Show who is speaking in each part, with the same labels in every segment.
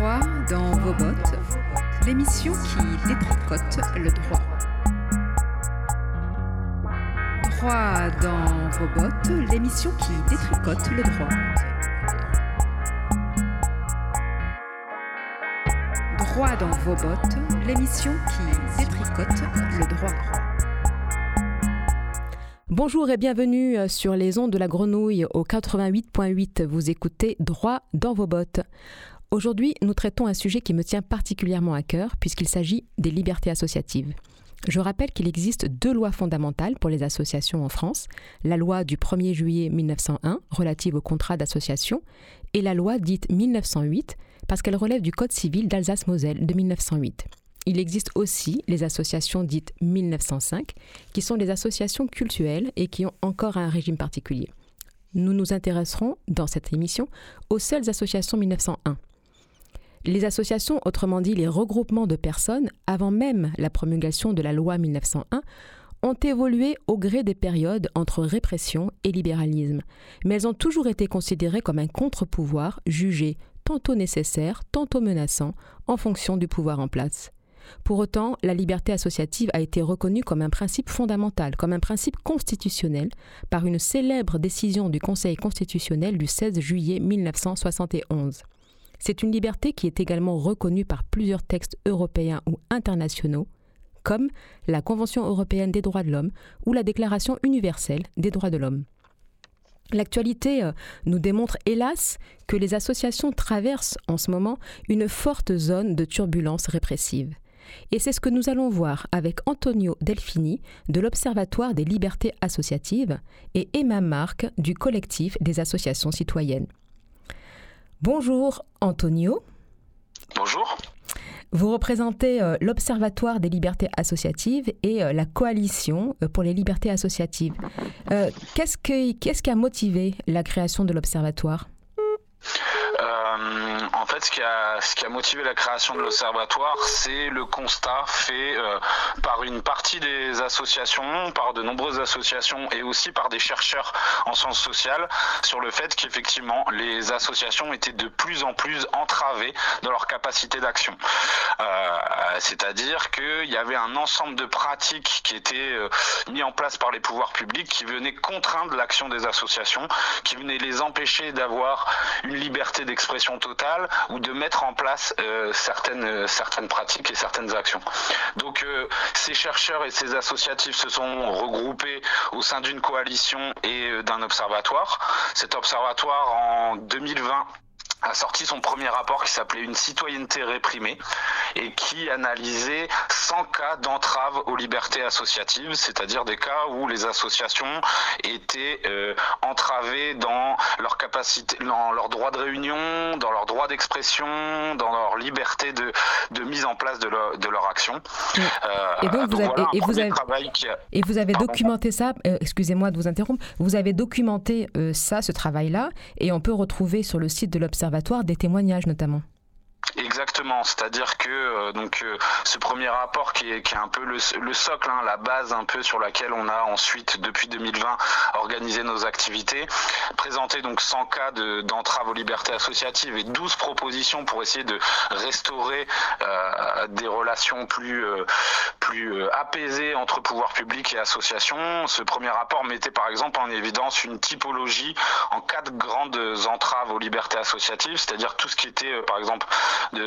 Speaker 1: Droit dans vos bottes, l'émission qui détricote le droit. Droit dans vos bottes, l'émission qui détricote le droit. Droit dans vos bottes, l'émission qui détricote le droit.
Speaker 2: Bonjour et bienvenue euh, sur les ondes de la grenouille au 88.8. Vous écoutez Droit dans vos bottes. Aujourd'hui, nous traitons un sujet qui me tient particulièrement à cœur puisqu'il s'agit des libertés associatives. Je rappelle qu'il existe deux lois fondamentales pour les associations en France, la loi du 1er juillet 1901 relative au contrat d'association et la loi dite 1908 parce qu'elle relève du Code civil d'Alsace-Moselle de 1908. Il existe aussi les associations dites 1905, qui sont des associations cultuelles et qui ont encore un régime particulier. Nous nous intéresserons dans cette émission aux seules associations 1901. Les associations, autrement dit les regroupements de personnes, avant même la promulgation de la loi 1901, ont évolué au gré des périodes entre répression et libéralisme, mais elles ont toujours été considérées comme un contre-pouvoir jugé tantôt nécessaire, tantôt menaçant, en fonction du pouvoir en place. Pour autant, la liberté associative a été reconnue comme un principe fondamental, comme un principe constitutionnel, par une célèbre décision du Conseil constitutionnel du 16 juillet 1971. C'est une liberté qui est également reconnue par plusieurs textes européens ou internationaux, comme la Convention européenne des droits de l'homme ou la Déclaration universelle des droits de l'homme. L'actualité euh, nous démontre hélas que les associations traversent en ce moment une forte zone de turbulence répressive. Et c'est ce que nous allons voir avec Antonio Delfini de l'Observatoire des libertés associatives et Emma Marc du collectif des associations citoyennes. Bonjour Antonio.
Speaker 3: Bonjour.
Speaker 2: Vous représentez euh, l'Observatoire des libertés associatives et euh, la Coalition euh, pour les libertés associatives. Qu'est-ce qui a motivé la création de l'Observatoire?
Speaker 3: En fait, ce qui, a, motivé la création de l'Observatoire, c'est le constat fait euh, par une partie des associations, par de nombreuses associations et aussi par des chercheurs en sciences sociales sur le fait qu'effectivement, les associations étaient de plus en plus entravées dans leur capacité d'action. Euh, c'est-à-dire qu'il y avait un ensemble de pratiques qui étaient mis en place par les pouvoirs publics qui venaient contraindre l'action des associations, qui venaient les empêcher d'avoir une liberté d'expression totale ou de mettre en place euh, certaines, euh, certaines pratiques et certaines actions. Donc euh, ces chercheurs et ces associatifs se sont regroupés au sein d'une coalition et d'un observatoire. Cet observatoire en 2020 a sorti son premier rapport qui s'appelait Une citoyenneté réprimée et qui analysait 100 cas d'entrave aux libertés associatives, c'est-à-dire des cas où les associations étaient euh, entravées dans leur capacité, dans leur droit de réunion, dans leur droit d'expression, dans leur liberté de, de mise en place de leur, de leur action.
Speaker 2: et donc, vous, avez, et, vous avez, et vous avez documenté ça, euh, excusez-moi de vous interrompre, vous avez documenté euh, ça, ce travail-là, et on peut retrouver sur le site de l'Observatoire des témoignages notamment.
Speaker 3: Exactement, c'est-à-dire que euh, donc euh, ce premier rapport qui est, qui est un peu le, le socle, hein, la base un peu sur laquelle on a ensuite depuis 2020 organisé nos activités, présenté donc 100 cas d'entrave aux libertés associatives et 12 propositions pour essayer de restaurer euh, des relations plus plus apaisées entre pouvoir public et associations. Ce premier rapport mettait par exemple en évidence une typologie en de grandes entraves aux libertés associatives, c'est-à-dire tout ce qui était par exemple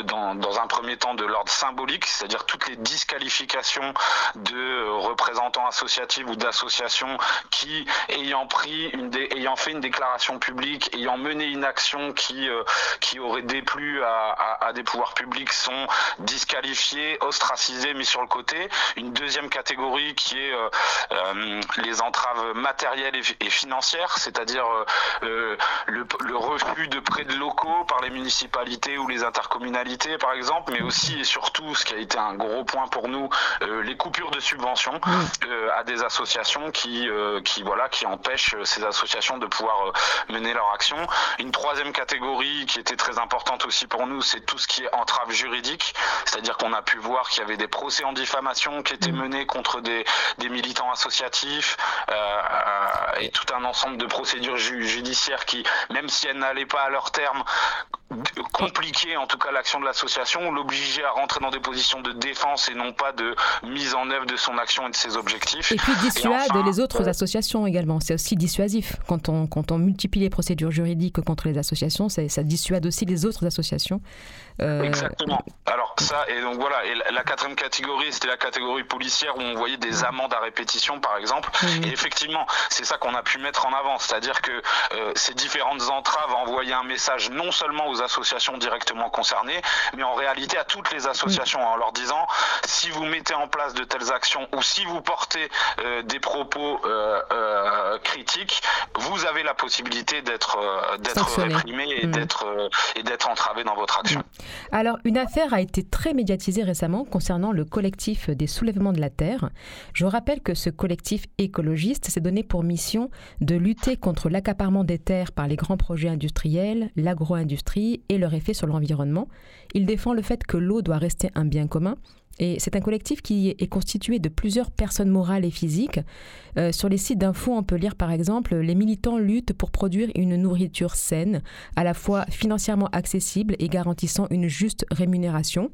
Speaker 3: dans, un premier temps de l'ordre symbolique, c'est-à-dire toutes les disqualifications de représentants associatifs ou d'associations qui, ayant pris une ayant fait une déclaration publique, ayant mené une action qui euh, qui aurait déplu à, des pouvoirs publics, sont disqualifiés, ostracisés, mis sur le côté. Une deuxième catégorie qui est euh, euh les entraves matérielles et, financières, c'est-à-dire le refus de prêts de locaux par les municipalités ou les intercommunalités par exemple, mais aussi et surtout, ce qui a été un gros point pour nous, euh, les coupures de subventions euh, à des associations qui, euh, qui, voilà, qui empêchent ces associations de pouvoir mener leur action. Une troisième catégorie qui était très importante aussi pour nous, c'est tout ce qui est entrave juridique, c'est-à-dire qu'on a pu voir qu'il y avait des procès en diffamation qui étaient menés contre des, des militants associatifs et tout un ensemble de procédures judiciaires qui, même si elles n'allaient pas à leur terme, compliquer en tout cas l'action de l'association, l'obliger à rentrer dans des positions de défense et non pas de mise en œuvre de son action et de ses objectifs.
Speaker 2: Et puis dissuade les autres associations également. C'est aussi dissuasif quand on, quand on multiplie les procédures juridiques contre les associations, ça dissuade aussi les autres associations.
Speaker 3: Euh, Exactement. Alors ça, et donc voilà, et la quatrième catégorie, c'était la catégorie policière où on voyait des amendes à répétition par exemple. Mhm. Et effectivement, c'est ça qu'on a pu mettre en avant, c'est-à-dire que euh, ces différentes entraves envoyaient un message non seulement aux associations directement concernées, mais en réalité à toutes les associations en leur disant si vous mettez en place de telles actions ou si vous portez euh, des propos critiques, vous avez la possibilité d'être d'être réprimé et mhm. d'être et d'être entravé dans votre action. Mhm.
Speaker 2: Alors, une affaire a été très médiatisée récemment concernant le collectif des soulèvements de la Terre. Je rappelle que ce collectif écologiste s'est donné pour mission de lutter contre l'accaparement des terres par les grands projets industriels, l'agro-industrie et leur effet sur l'environnement. Il défend le fait que l'eau doit rester un bien commun et c'est un collectif qui est constitué de plusieurs personnes morales et physiques. Euh, sur les sites d'infos, on peut lire par exemple Les militants luttent pour produire une nourriture saine, à la fois financièrement accessible et garantissant une juste rémunération.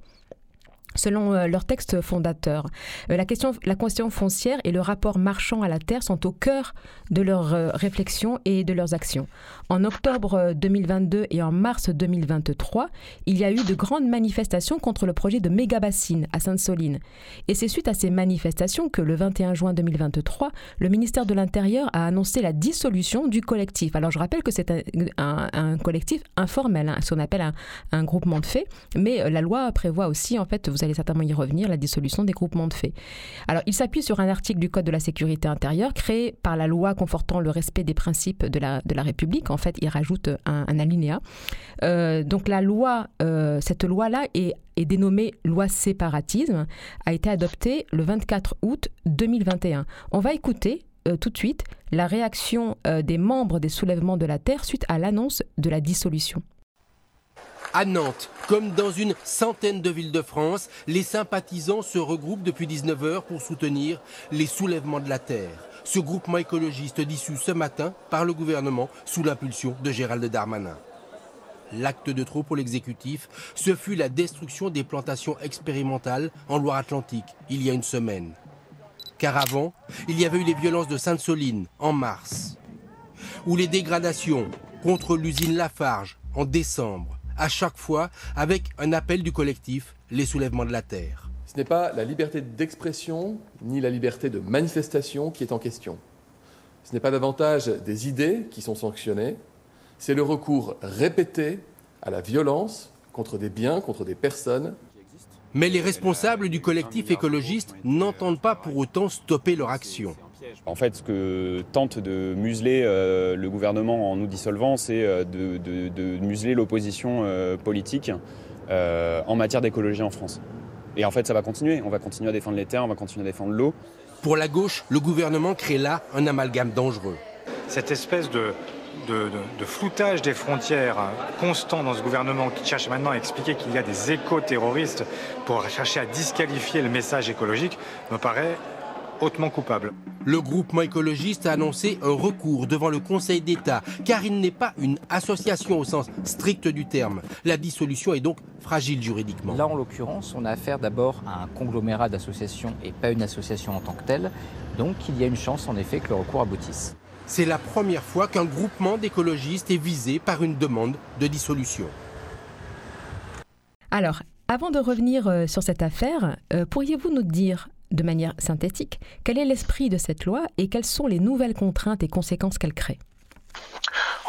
Speaker 2: Selon euh, leur texte fondateur, euh, la question, la question foncière et le rapport marchand à la terre sont au cœur de leurs euh, réflexions et de leurs actions. En octobre 2022 et en mars 2023, il y a eu de grandes manifestations contre le projet de méga-bassine à Sainte-Soline. Et c'est suite à ces manifestations que le 21 juin 2023, le ministère de l'Intérieur a annoncé la dissolution du collectif. Alors je rappelle que c'est un, collectif informel, hein, ce qu'on appelle un, un, groupement de faits, mais la loi prévoit aussi en fait vous allez certainement y revenir, la dissolution des groupements de faits. Alors, il s'appuie sur un article du Code de la sécurité intérieure créé par la loi confortant le respect des principes de la, de la République. En fait, il rajoute un, alinéa. Euh, donc, la loi, euh, cette loi-là est, est dénommée loi séparatisme, a été adoptée le 24 août 2021. On va écouter euh, tout de suite la réaction des membres des soulèvements de la Terre suite à l'annonce de la dissolution.
Speaker 4: À Nantes, comme dans une centaine de villes de France, les sympathisants se regroupent depuis 19h pour soutenir les soulèvements de la terre. Ce groupement écologiste dissous ce matin par le gouvernement sous l'impulsion de Gérald Darmanin. L'acte de trop pour l'exécutif, ce fut la destruction des plantations expérimentales en Loire-Atlantique il y a une semaine. Car avant, il y avait eu les violences de Sainte-Soline en mars, ou les dégradations contre l'usine Lafarge en décembre à chaque fois avec un appel du collectif Les Soulèvements de la Terre.
Speaker 5: Ce n'est pas la liberté d'expression ni la liberté de manifestation qui est en question. Ce n'est pas davantage des idées qui sont sanctionnées, c'est le recours répété à la violence contre des biens, contre des personnes.
Speaker 4: Mais les responsables du collectif écologiste n'entendent pas pour autant stopper leur action.
Speaker 6: En fait, ce que tente de museler euh, le gouvernement en nous dissolvant, c'est euh, de, museler l'opposition euh, politique en matière d'écologie en France. Et en fait, ça va continuer. On va continuer à défendre les terres, on va continuer à défendre l'eau.
Speaker 4: Pour la gauche, le gouvernement crée là un amalgame dangereux.
Speaker 7: Cette espèce de, de, floutage des frontières constant dans ce gouvernement qui cherche maintenant à expliquer qu'il y a des éco-terroristes pour chercher à disqualifier le message écologique me paraît hautement coupable.
Speaker 4: Le groupement écologiste a annoncé un recours devant le Conseil d'État, car il n'est pas une association au sens strict du terme. La dissolution est donc fragile juridiquement.
Speaker 8: Là, en l'occurrence, on a affaire d'abord à un conglomérat d'associations et pas une association en tant que telle. Donc, il y a une chance, en effet, que le recours aboutisse.
Speaker 4: C'est la première fois qu'un groupement d'écologistes est visé par une demande de dissolution.
Speaker 2: Alors, avant de revenir euh, sur cette affaire, euh, pourriez-vous nous dire de manière synthétique, quel est l'esprit de cette loi et quelles sont les nouvelles contraintes et conséquences qu'elle crée?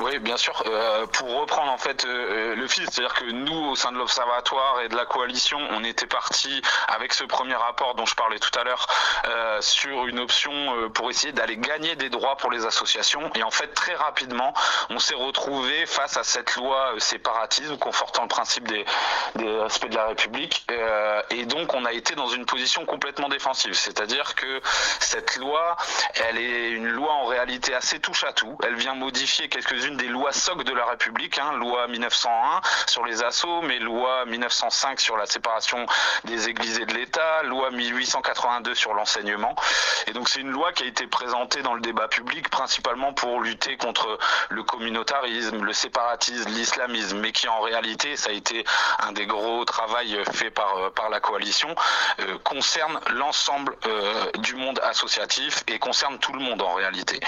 Speaker 3: Oui, bien sûr. Euh, pour reprendre en fait euh, le fil, c'est-à-dire que nous, au sein de l'Observatoire et de la coalition, on était parti avec ce premier rapport dont je parlais tout à l'heure euh, sur une option pour essayer d'aller gagner des droits pour les associations. Et en fait, très rapidement, on s'est retrouvé face à cette loi séparatisme confortant le principe des, des respects de la République. et donc, on a été dans une position complètement défensive. C'est-à-dire que cette loi, elle est une loi en réalité assez touche à tout. Elle vient modifier quelques-unes des lois soc de la République, hein, loi 1901 sur les assauts, mais loi 1905 sur la séparation des églises et de l'État, loi 1882 sur l'enseignement. Et donc c'est une loi qui a été présentée dans le débat public principalement pour lutter contre le communautarisme, le séparatisme, l'islamisme, mais qui en réalité, ça a été un des gros travaux fait par, par la coalition, euh, concerne l'ensemble euh, du monde associatif et concerne tout le monde en réalité.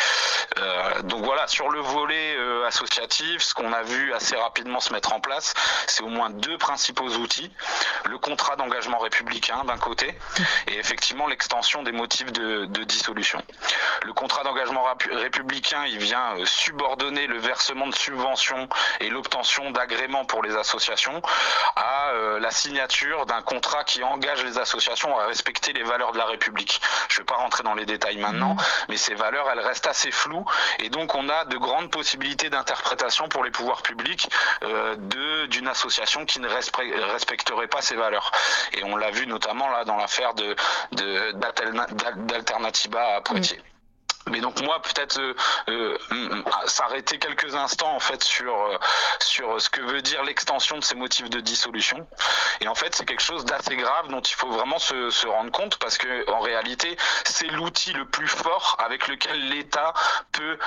Speaker 3: Euh, donc voilà, sur le volet associatif, ce qu'on a vu assez rapidement se mettre en place, c'est au moins deux principaux outils. Le contrat d'engagement républicain d'un côté et effectivement l'extension des motifs de, de dissolution. Le contrat d'engagement républicain, il vient subordonner le versement de subventions et l'obtention d'agréments pour les associations à la signature d'un contrat qui engage les associations à respecter les valeurs de la République. Je ne vais pas rentrer dans les détails maintenant, mmh. mais ces valeurs, elles restent assez floues et donc on a de grandes possibilités d'interprétation pour les pouvoirs publics euh, d'une association qui ne respecterait pas ces valeurs. Et on l'a vu notamment là dans l'affaire de d'Alternativa à Poitiers. Mais donc moi peut-être euh, euh, s'arrêter quelques instants en fait sur euh, sur ce que veut dire l'extension de ces motifs de dissolution. Et en fait c'est quelque chose d'assez grave dont il faut vraiment se, rendre compte parce que en réalité c'est l'outil le plus fort avec lequel l'État peut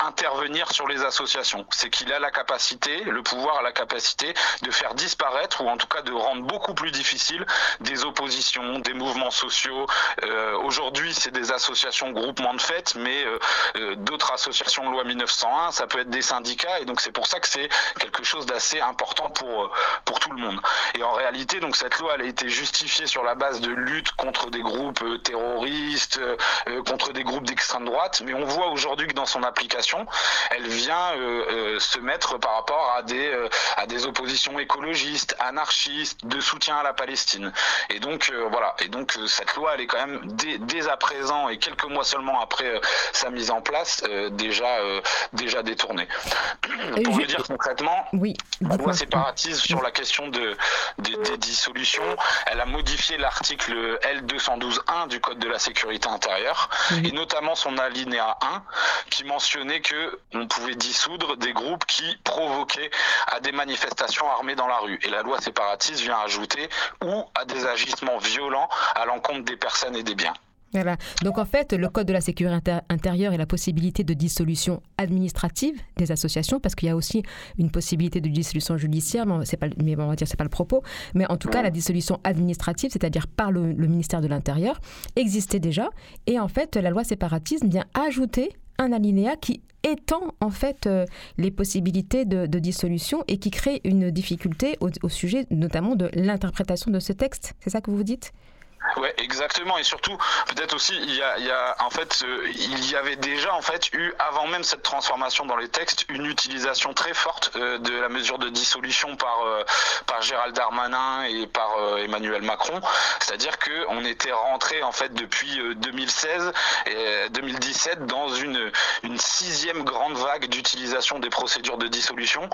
Speaker 3: intervenir sur les associations. C'est qu'il a la capacité, le pouvoir a la capacité de faire disparaître ou en tout cas de rendre beaucoup plus difficile des oppositions, des mouvements sociaux. Aujourd'hui c'est des associations groupements de mais euh, euh, d'autres associations loi 1901, ça peut être des syndicats, et donc c'est pour ça que c'est quelque chose d'assez important pour euh, pour tout le monde. Et en réalité, donc cette loi, elle a été justifiée sur la base de lutte contre des groupes terroristes, contre des groupes d'extrême droite, mais on voit aujourd'hui que dans son application, elle vient se mettre par rapport à des à des oppositions écologistes, anarchistes, de soutien à la Palestine. Et donc voilà. Et donc cette loi, elle est quand même dès, dès à présent et quelques mois seulement après sa mise en place euh, déjà, euh, déjà détournée. Pour le dire concrètement,
Speaker 2: oui,
Speaker 3: la loi séparatisme sur la question de, des dissolutions, elle a modifié l'article L212.1 du Code de la sécurité intérieure, et notamment son alinéa 1, qui mentionnait que on pouvait dissoudre des groupes qui provoquaient à des manifestations armées dans la rue. Et la loi séparatiste vient ajouter ou à des agissements violents à l'encontre des personnes et des biens.
Speaker 2: Voilà. Donc en fait, le Code de la sécurité intérieure et la possibilité de dissolution administrative des associations, parce qu'il y a aussi une possibilité de dissolution judiciaire, mais, c'est pas, mais on va dire c'est pas le propos. Mais en tout cas, la dissolution administrative, c'est-à-dire par le, ministère de l'Intérieur, existait déjà. Et en fait, la loi séparatisme vient ajouter un alinéa qui étend en fait euh, les possibilités de, dissolution et qui crée une difficulté au, au sujet notamment de l'interprétation de ce texte. C'est ça que vous dites?
Speaker 3: Ouais, exactement. Et surtout, peut-être aussi, il y a, en fait, euh, il y avait déjà en fait eu avant même cette transformation dans les textes une utilisation très forte euh, de la mesure de dissolution par euh, par Gérald Darmanin et par Emmanuel Macron. C'est-à-dire que on était rentré en fait depuis 2016 et 2017 dans une une sixième grande vague d'utilisation des procédures de dissolution.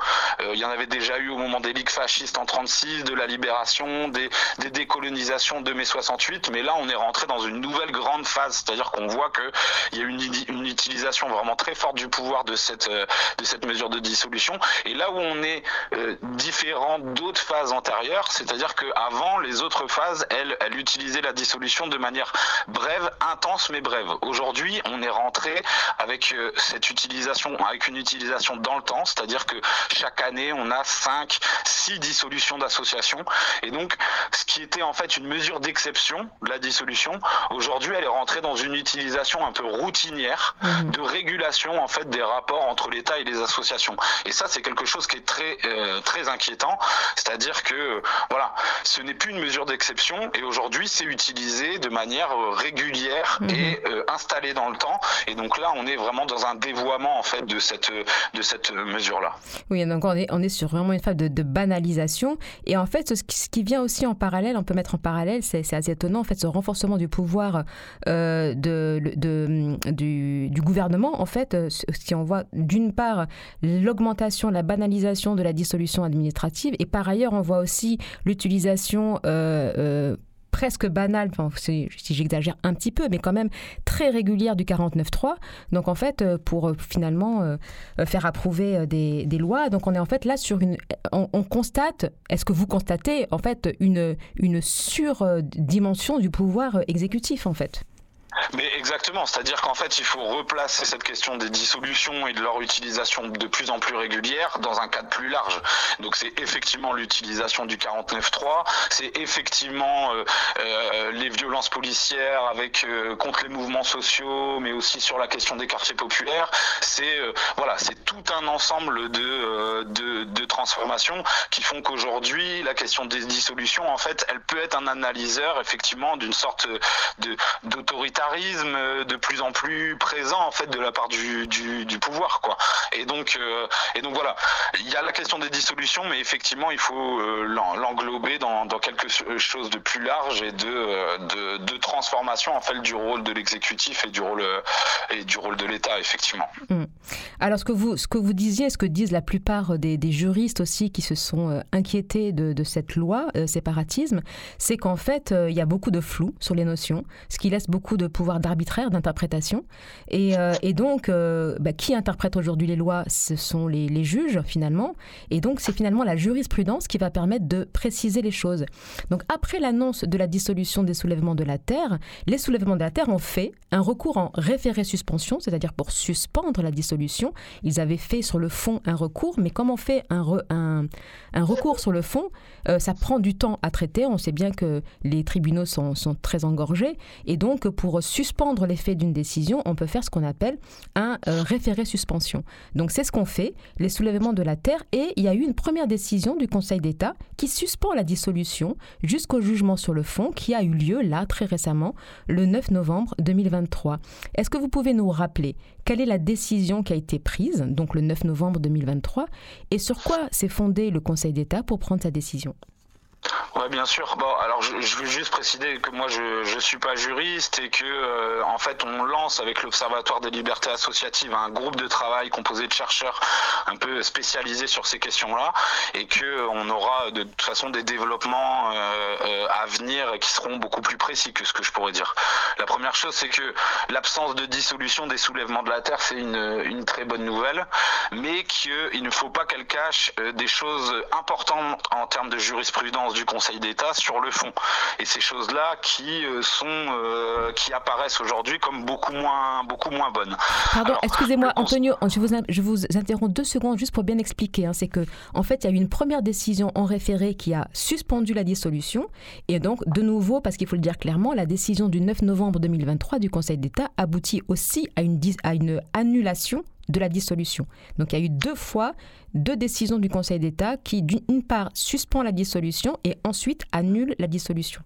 Speaker 3: il y en avait déjà eu au moment des ligues fascistes en 36, de la libération, des, des décolonisations de mai 68 mais là on est rentré dans une nouvelle grande phase, c'est-à-dire qu'on voit qu'il y a une, utilisation vraiment très forte du pouvoir de cette, euh, de cette mesure de dissolution. Et là où on est euh, différent d'autres phases antérieures, c'est-à-dire qu'avant, les autres phases, elles, elles utilisaient la dissolution de manière brève, intense mais brève. Aujourd'hui, on est rentré avec euh, cette utilisation, avec une utilisation dans le temps, c'est-à-dire que chaque année, on a 5, 6 dissolutions d'associations. Et donc, ce qui était en fait une mesure d'exception, la dissolution, aujourd'hui, elle est rentrée dans une utilisation un peu routinière mhm. de régulation en fait des rapports entre l'État et les associations. Et ça, c'est quelque chose qui est très euh, très inquiétant. C'est-à-dire que voilà, ce n'est plus une mesure d'exception et aujourd'hui, c'est utilisé de manière euh, régulière mhm. et euh, installé dans le temps. Et donc là, on est vraiment dans un dévoiement en fait de cette de cette mesure là.
Speaker 2: Oui, donc on est on est sur vraiment une phase de, de banalisation. Et en fait, ce ce qui vient aussi en parallèle, on peut mettre en parallèle, c'est assez étonnant, en fait, ce renforcement du pouvoir euh, de, du, gouvernement, en fait, euh, ce qui envoie d'une part l'augmentation, la banalisation de la dissolution administrative, et par ailleurs, on voit aussi l'utilisation euh, presque banale, si j'exagère un petit peu, mais quand même très régulière du 49.3. Donc en fait, pour finalement faire approuver des, lois. Donc on est en fait là sur une... On, constate, est-ce que vous constatez en fait une, une surdimension du pouvoir exécutif en fait?
Speaker 3: Mais exactement, c'est-à-dire qu'en fait, il faut replacer cette question des dissolutions et de leur utilisation de plus en plus régulière dans un cadre plus large. Donc c'est effectivement l'utilisation du 49.3, c'est effectivement euh, euh, les violences policières avec euh, contre les mouvements sociaux, mais aussi sur la question des quartiers populaires. C'est voilà, tout un ensemble de, de, de transformations qui font qu'aujourd'hui, la question des dissolutions, en fait, elle peut être un analyseur effectivement d'une sorte de d'autorité euh, de plus en plus présent en fait de la part du, pouvoir quoi. Et donc euh, et donc voilà, il y a la question des dissolutions, mais effectivement il faut euh, l'englober dans, quelque chose de plus large et de, de, transformation en fait du rôle de l'exécutif et du rôle et du rôle de l'État effectivement.
Speaker 2: Mmh. Alors ce que vous ce que vous disiez, ce que disent la plupart des, juristes aussi qui se sont inquiétés de cette loi séparatisme, c'est qu'en fait il y a beaucoup de flou sur les notions, ce qui laisse beaucoup de pouvoir d'arbitraire, d'interprétation. Et, euh, donc, euh, bah, qui interprète aujourd'hui les lois Ce sont les, juges, finalement. Et donc, c'est finalement la jurisprudence qui va permettre de préciser les choses. Donc, après l'annonce de la dissolution des soulèvements de la Terre, les soulèvements de la Terre ont fait un recours en référé-suspension, c'est-à-dire pour suspendre la dissolution. Ils avaient fait sur le fond un recours, mais comme on fait un recours sur le fond, euh, ça prend du temps à traiter. On sait bien que les tribunaux sont, sont très engorgés. Et donc, pour suspendre l'effet d'une décision, on peut faire ce qu'on appelle un euh, référé suspension. Donc c'est ce qu'on fait, les soulèvements de la Terre, et il y a eu une première décision du Conseil d'État qui suspend la dissolution jusqu'au jugement sur le fond qui a eu lieu là très récemment, le 9 novembre 2023. Est-ce que vous pouvez nous rappeler quelle est la décision qui a été prise, donc le 9 novembre 2023, et sur quoi s'est fondé le Conseil d'État pour prendre sa décision?
Speaker 3: Ouais, bien sûr. Bon, alors je, je, veux juste préciser que moi je je suis pas juriste et que euh, en fait on lance avec l'Observatoire des libertés associatives un groupe de travail composé de chercheurs un peu spécialisés sur ces questions-là et que on aura de toute façon des développements euh, euh, à venir qui seront beaucoup plus précis que ce que je pourrais dire. La première chose c'est que l'absence de dissolution des soulèvements de la terre c'est une une très bonne nouvelle, mais qu'il ne faut pas qu'elle cache des choses importantes en termes de jurisprudence du Conseil d'État sur le fond. Et ces choses-là qui euh, sont euh, qui apparaissent aujourd'hui comme beaucoup moins beaucoup moins bonnes.
Speaker 2: Pardon, excusez-moi, Antonio, je vous, je vous interromps deux secondes juste pour bien expliquer. Hein. c'est que en fait, il y a eu une première décision en référé qui a suspendu la dissolution, et donc de nouveau, parce qu'il faut le dire clairement, la décision du 9 novembre 2023 du Conseil d'État aboutit aussi à une, à une annulation de la dissolution. Donc il y a eu deux fois deux décisions du Conseil d'État qui, d'une part, suspend la dissolution et ensuite annule la dissolution.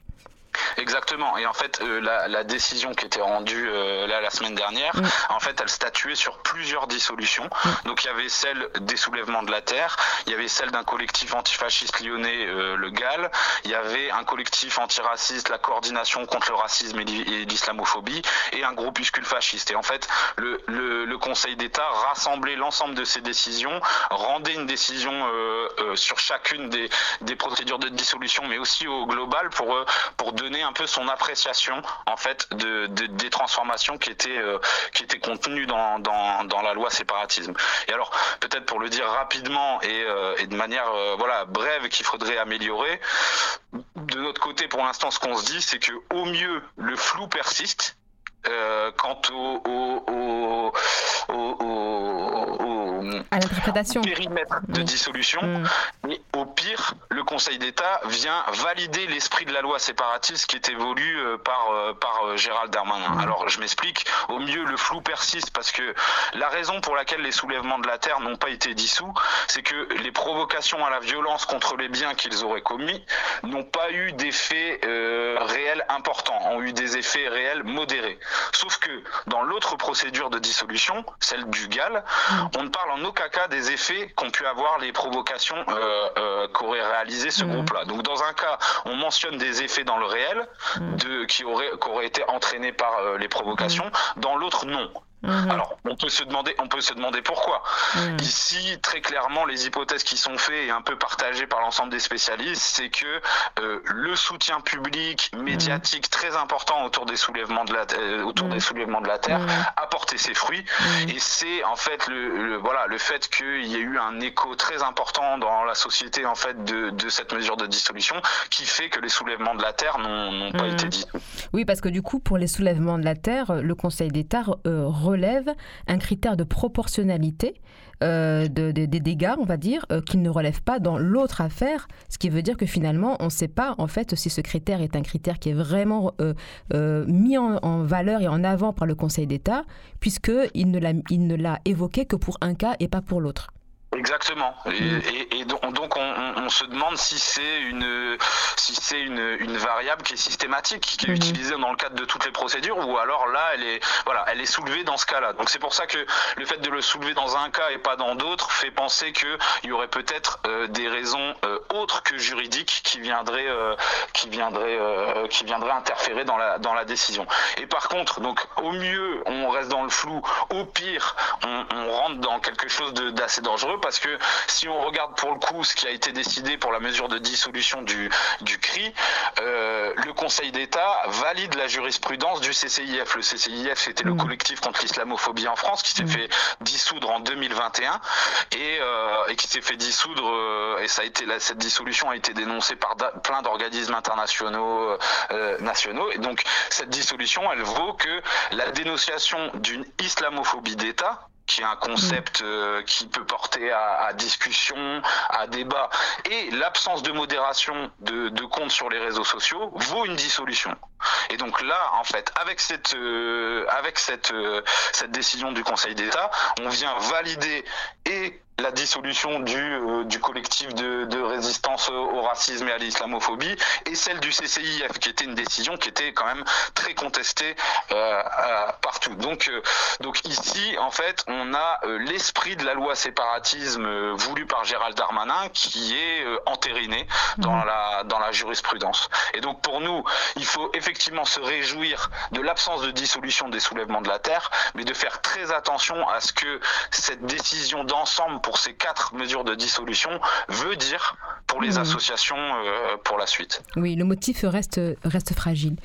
Speaker 3: Exactement. Et en fait, euh, la, décision qui était rendue euh, là la semaine dernière, mm. en fait, elle statuait sur plusieurs dissolutions. Mm. Donc, il y avait celle des soulèvements de la terre, il y avait celle d'un collectif antifasciste lyonnais, euh, le GAL, il y avait un collectif antiraciste, la coordination contre le racisme et l'islamophobie, et un groupuscule fasciste. Et en fait, le, le, Conseil d'État rassemblait l'ensemble de ces décisions, rendait une décision sur chacune des, des procédures de dissolution, mais aussi au global pour pour donner un peu son appréciation en fait de, des transformations qui étaient euh, qui étaient contenues dans, dans, la loi séparatisme. Et alors peut-être pour le dire rapidement et, euh, et de manière euh, voilà brève qu'il faudrait améliorer. De notre côté, pour l'instant, ce qu'on se dit, c'est que au mieux le flou persiste. quant au,
Speaker 2: à l'interprétation.
Speaker 3: périmètre de dissolution. Mm. Et au pire, le Conseil d'État vient valider l'esprit de la loi séparatiste qui était voulu euh, par, euh, par euh, Gérald Darmanin. Mm. Alors je m'explique, au mieux le flou persiste parce que la raison pour laquelle les soulèvements de la terre n'ont pas été dissous, c'est que les provocations à la violence contre les biens qu'ils auraient commis n'ont pas eu d'effets réels importants, ont eu des effets réels modérés. Sauf que dans l'autre procédure de dissolution, celle du GAL, mm. on ne parle en aucun cas des effets qu'ont pu avoir les provocations euh, euh, qu'aurait réalisé ce mm. groupe-là. Donc dans un cas, on mentionne des effets dans le réel mm. de, qui, auraient, qui auraient été entraînés par euh, les provocations, dans l'autre non. Mhm. Alors, on peut se demander, on peut se demander pourquoi. Mhm. Ici, très clairement, les hypothèses qui sont faites et un peu partagées par l'ensemble des spécialistes, c'est que euh, le soutien public, médiatique mhm. très important autour des soulèvements de la, euh, autour des soulèvements de la terre a porté ses fruits. Et c'est en fait le, voilà le fait qu'il y ait eu un écho très important dans la société en fait de, de, cette mesure de dissolution qui fait que les soulèvements de la terre n'ont pas été dits.
Speaker 2: Oui, parce que du coup, pour les soulèvements de la terre, le Conseil d'État euh, relève un critère de proportionnalité euh, des dégâts, on va dire, euh, qui ne relève pas dans l'autre affaire, ce qui veut dire que finalement, on ne sait pas en fait si ce critère est un critère qui est vraiment euh, mis en, valeur et en avant par le Conseil d'État, puisqu'il ne l'a évoqué que pour un cas et pas pour l'autre.
Speaker 3: Exactement. Et, mm. donc, on, se demande si c'est une si c'est une, une, variable qui est systématique, qui est mm-hmm. utilisée dans le cadre de toutes les procédures, ou alors là, elle est voilà, elle est soulevée dans ce cas-là. Donc c'est pour ça que le fait de le soulever dans un cas et pas dans d'autres fait penser qu'il y aurait peut-être euh, des raisons euh, autres que juridiques qui viendraient euh, qui viendraient qui viendraient interférer dans la dans la décision. Et par contre, donc au mieux, on reste dans le flou. Au pire, on, on rentre dans quelque chose d'assez dangereux parce que si on regarde pour le coup ce qui a été décidé pour la mesure de dissolution du, du CRI, euh, le Conseil d'État valide la jurisprudence du CCIF. Le CCIF, c'était le mmh. collectif contre l'islamophobie en France qui s'est mmh. fait dissoudre en 2021 et, euh, et qui s'est fait dissoudre, euh, et ça a été, cette dissolution a été dénoncée par plein d'organismes internationaux, nationaux. Et donc, cette dissolution, elle vaut que la dénonciation d'une islamophobie d'État, qui est un concept euh, qui peut porter à, discussion, à débat, et l'absence de modération de, de comptes sur les réseaux sociaux vaut une dissolution. Et donc là, en fait, avec cette, euh, avec cette, euh, cette décision du Conseil d'État, on vient valider et la dissolution du, euh, du collectif de, de, résistance au racisme et à l'islamophobie et celle du CCIF qui était une décision qui était quand même très contestée euh, partout. Donc, euh, donc ici, en fait, on a l'esprit de la loi séparatisme voulu par Gérald Darmanin qui est entériné dans mmh. la, dans la jurisprudence. Et donc pour nous, il faut effectivement se réjouir de l'absence de dissolution des soulèvements de la Terre, mais de faire très attention à ce que cette décision d'ensemble pour ces quatre mesures de dissolution veut dire pour les mmh. associations euh, pour la suite.
Speaker 2: Oui, le motif reste, reste fragile.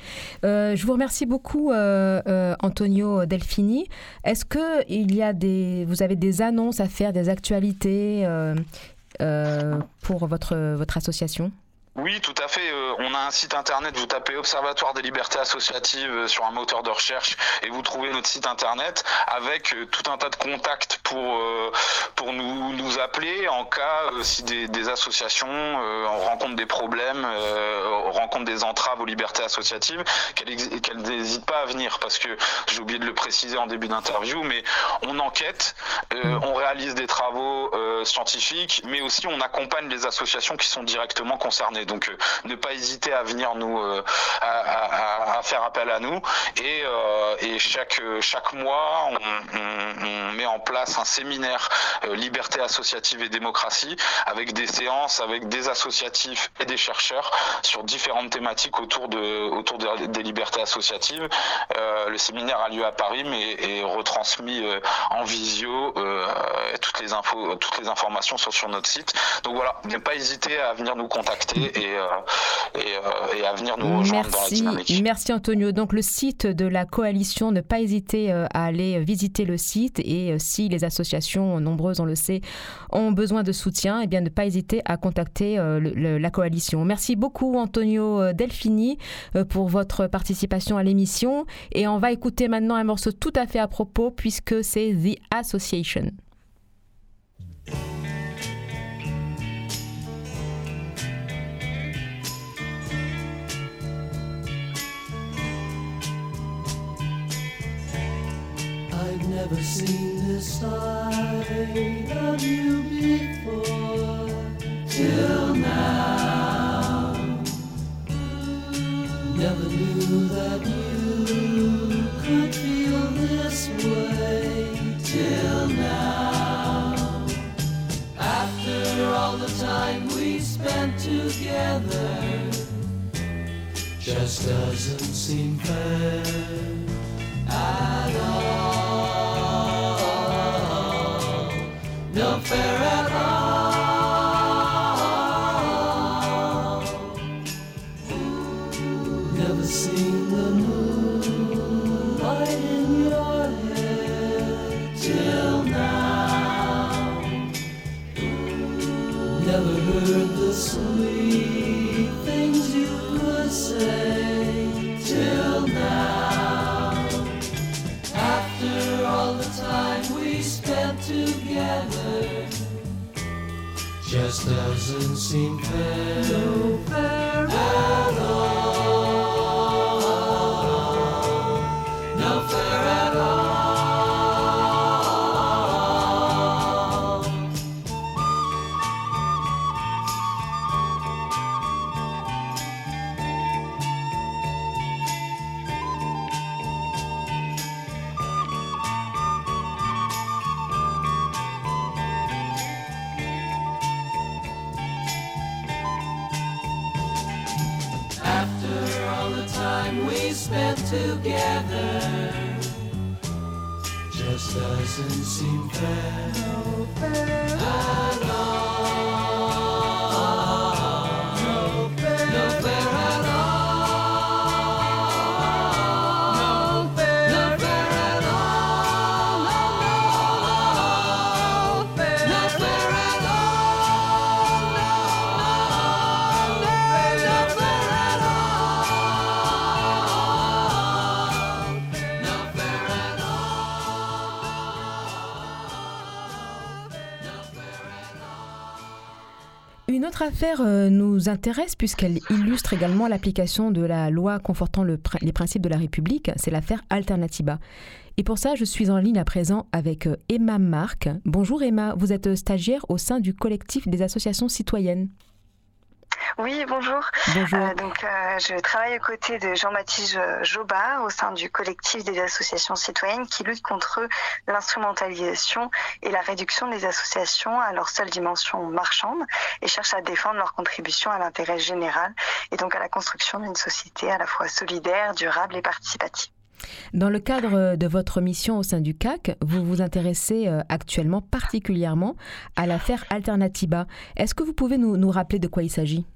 Speaker 2: Euh, je vous remercie beaucoup, euh, Antonio Delfini. Est-ce que il y a des, vous avez des annonces à faire, des actualités pour votre, votre association?
Speaker 3: Oui, tout à fait. Euh, on a un site internet, vous tapez Observatoire des libertés associatives euh, sur un moteur de recherche et vous trouvez notre site internet avec euh, tout un tas de contacts pour, pour nous, nous appeler en cas si des, des associations rencontrent des problèmes, rencontrent des entraves aux libertés associatives, qu'elles n'hésitent pas à venir parce que j'ai oublié de le préciser en début d'interview, mais on enquête, on réalise des travaux scientifiques, mais aussi on accompagne les associations qui sont directement concernées. Donc euh, ne pas hésiter à venir nous euh, à, faire appel à nous et, euh, chaque chaque mois on, met en place un séminaire liberté associative et démocratie avec des séances avec des associatifs et des chercheurs sur différentes thématiques autour de autour des libertés associatives. le séminaire a lieu à Paris mais est retransmis en visio. toutes les infos, toutes les informations sont sur notre site. Donc voilà, ne pas hésiter à venir nous contacter euh, euh, et, à venir nous rejoindre dans la dynamique.
Speaker 2: Merci Antonio. Donc le site de la coalition, ne pas hésiter euh, à aller visiter le site et si les associations, nombreuses on le sait, ont besoin de soutien, et eh bien ne pas hésiter à contacter la coalition. Merci beaucoup Antonio Delfini pour votre participation à l'émission et on va écouter maintenant un morceau tout à fait à propos puisque c'est The Association. Never seen this side of you before till now. Never knew that you could feel this way till now. After all the time we spent together, just doesn't seem fair at all.
Speaker 9: welfare
Speaker 2: Une autre affaire euh, nous intéresse puisqu'elle illustre également l'application de la loi confortant les principes de la République, c'est l'affaire Alternatiba. Et pour ça, je suis en ligne à présent avec euh, Emma Marc. Bonjour Emma, vous êtes stagiaire au sein du collectif des associations citoyennes.
Speaker 10: Oui, bonjour.
Speaker 2: Bonjour.
Speaker 10: Euh, donc, euh, je travaille aux côtés de Jean-Baptiste Jobard au sein du collectif des associations citoyennes qui luttent contre l'instrumentalisation et la réduction des associations à leur seule dimension marchande et cherchent à défendre leur contribution à l'intérêt général et donc à la construction d'une société à la fois solidaire, durable et participative.
Speaker 2: Dans le cadre de votre mission au sein du CAC, vous vous intéressez euh, actuellement particulièrement à l'affaire Alternatiba. Est-ce que vous pouvez nous, nous rappeler de quoi il s'agit?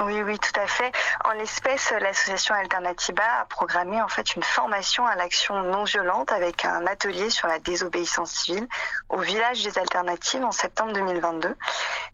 Speaker 10: Oui, oui, tout à fait. En l'espèce, l'association Alternatiba a programmé en fait une formation à l'action non violente avec un atelier sur la désobéissance civile au village des Alternatives en septembre 2022.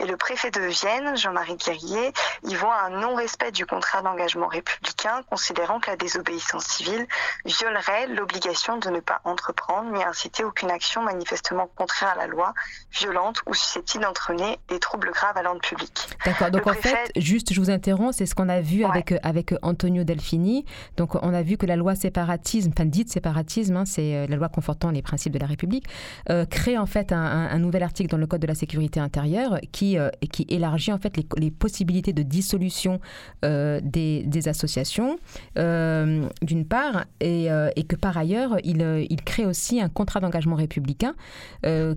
Speaker 10: Et le préfet de Vienne, Jean-Marie Guerrier, y voit un non-respect du contrat d'engagement républicain, considérant que la désobéissance civile violerait l'obligation de ne pas entreprendre ni inciter aucune action manifestement contraire à la loi, violente ou susceptible d'entraîner des troubles graves à l'ordre public.
Speaker 2: D'accord. Donc
Speaker 10: Le
Speaker 2: en
Speaker 10: préfet-
Speaker 2: fait, juste, je vous interromps, c'est ce qu'on a vu
Speaker 10: Ouais.
Speaker 2: avec euh, avec euh, Antonio Delfini. Donc on a vu que la loi séparatisme, enfin dite séparatisme, hein, c'est euh, la loi confortant les principes de la République, euh, crée en fait un, un- un nouvel article dans le code de la sécurité intérieure qui euh, qui élargit en fait les, les possibilités de dissolution euh, des, des associations d'une part et, et que par ailleurs il, il crée aussi un contrat d'engagement républicain